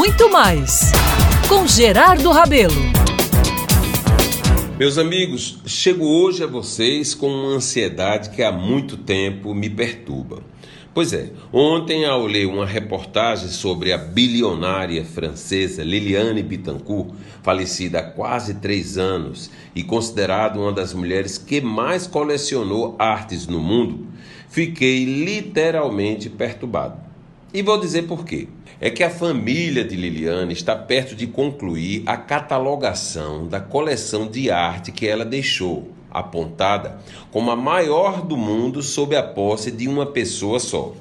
muito mais com Gerardo Rabelo. Meus amigos, chego hoje a vocês com uma ansiedade que há muito tempo me perturba. Pois é, ontem ao ler uma reportagem sobre a bilionária francesa Liliane Bittencourt, falecida há quase três anos e considerada uma das mulheres que mais colecionou artes no mundo, fiquei literalmente perturbado. E vou dizer por quê. É que a família de Liliane está perto de concluir a catalogação da coleção de arte que ela deixou apontada como a maior do mundo sob a posse de uma pessoa só.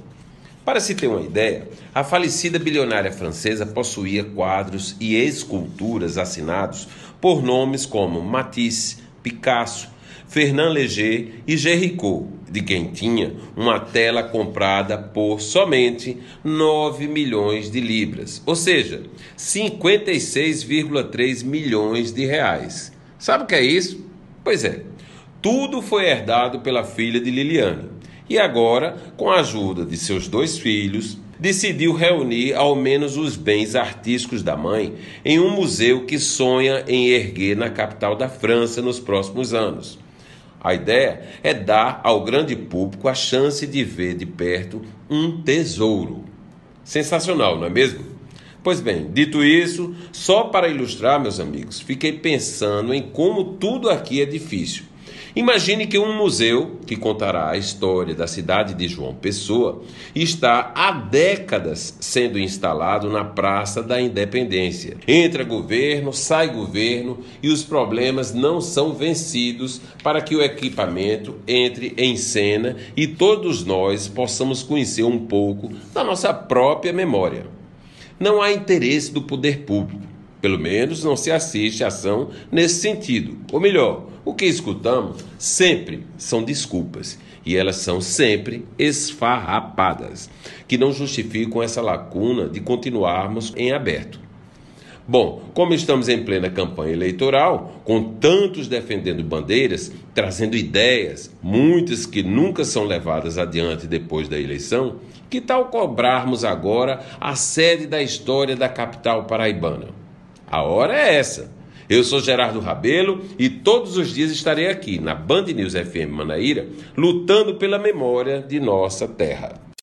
Para se ter uma ideia, a falecida bilionária francesa possuía quadros e esculturas assinados por nomes como Matisse, Picasso, Fernand Léger e Géricault, de quem tinha uma tela comprada por somente 9 milhões de libras, ou seja, 56,3 milhões de reais. Sabe o que é isso? Pois é, tudo foi herdado pela filha de Liliane. E agora, com a ajuda de seus dois filhos, decidiu reunir ao menos os bens artísticos da mãe em um museu que sonha em erguer na capital da França nos próximos anos. A ideia é dar ao grande público a chance de ver de perto um tesouro. Sensacional, não é mesmo? Pois bem, dito isso, só para ilustrar, meus amigos, fiquei pensando em como tudo aqui é difícil Imagine que um museu que contará a história da cidade de João Pessoa está há décadas sendo instalado na Praça da Independência. Entra governo, sai governo e os problemas não são vencidos para que o equipamento entre em cena e todos nós possamos conhecer um pouco da nossa própria memória. Não há interesse do poder público pelo menos não se assiste a ação nesse sentido. Ou melhor, o que escutamos sempre são desculpas. E elas são sempre esfarrapadas, que não justificam essa lacuna de continuarmos em aberto. Bom, como estamos em plena campanha eleitoral, com tantos defendendo bandeiras, trazendo ideias, muitas que nunca são levadas adiante depois da eleição, que tal cobrarmos agora a sede da história da capital paraibana? A hora é essa. Eu sou Gerardo Rabelo e todos os dias estarei aqui na Band News FM Manaíra lutando pela memória de nossa terra.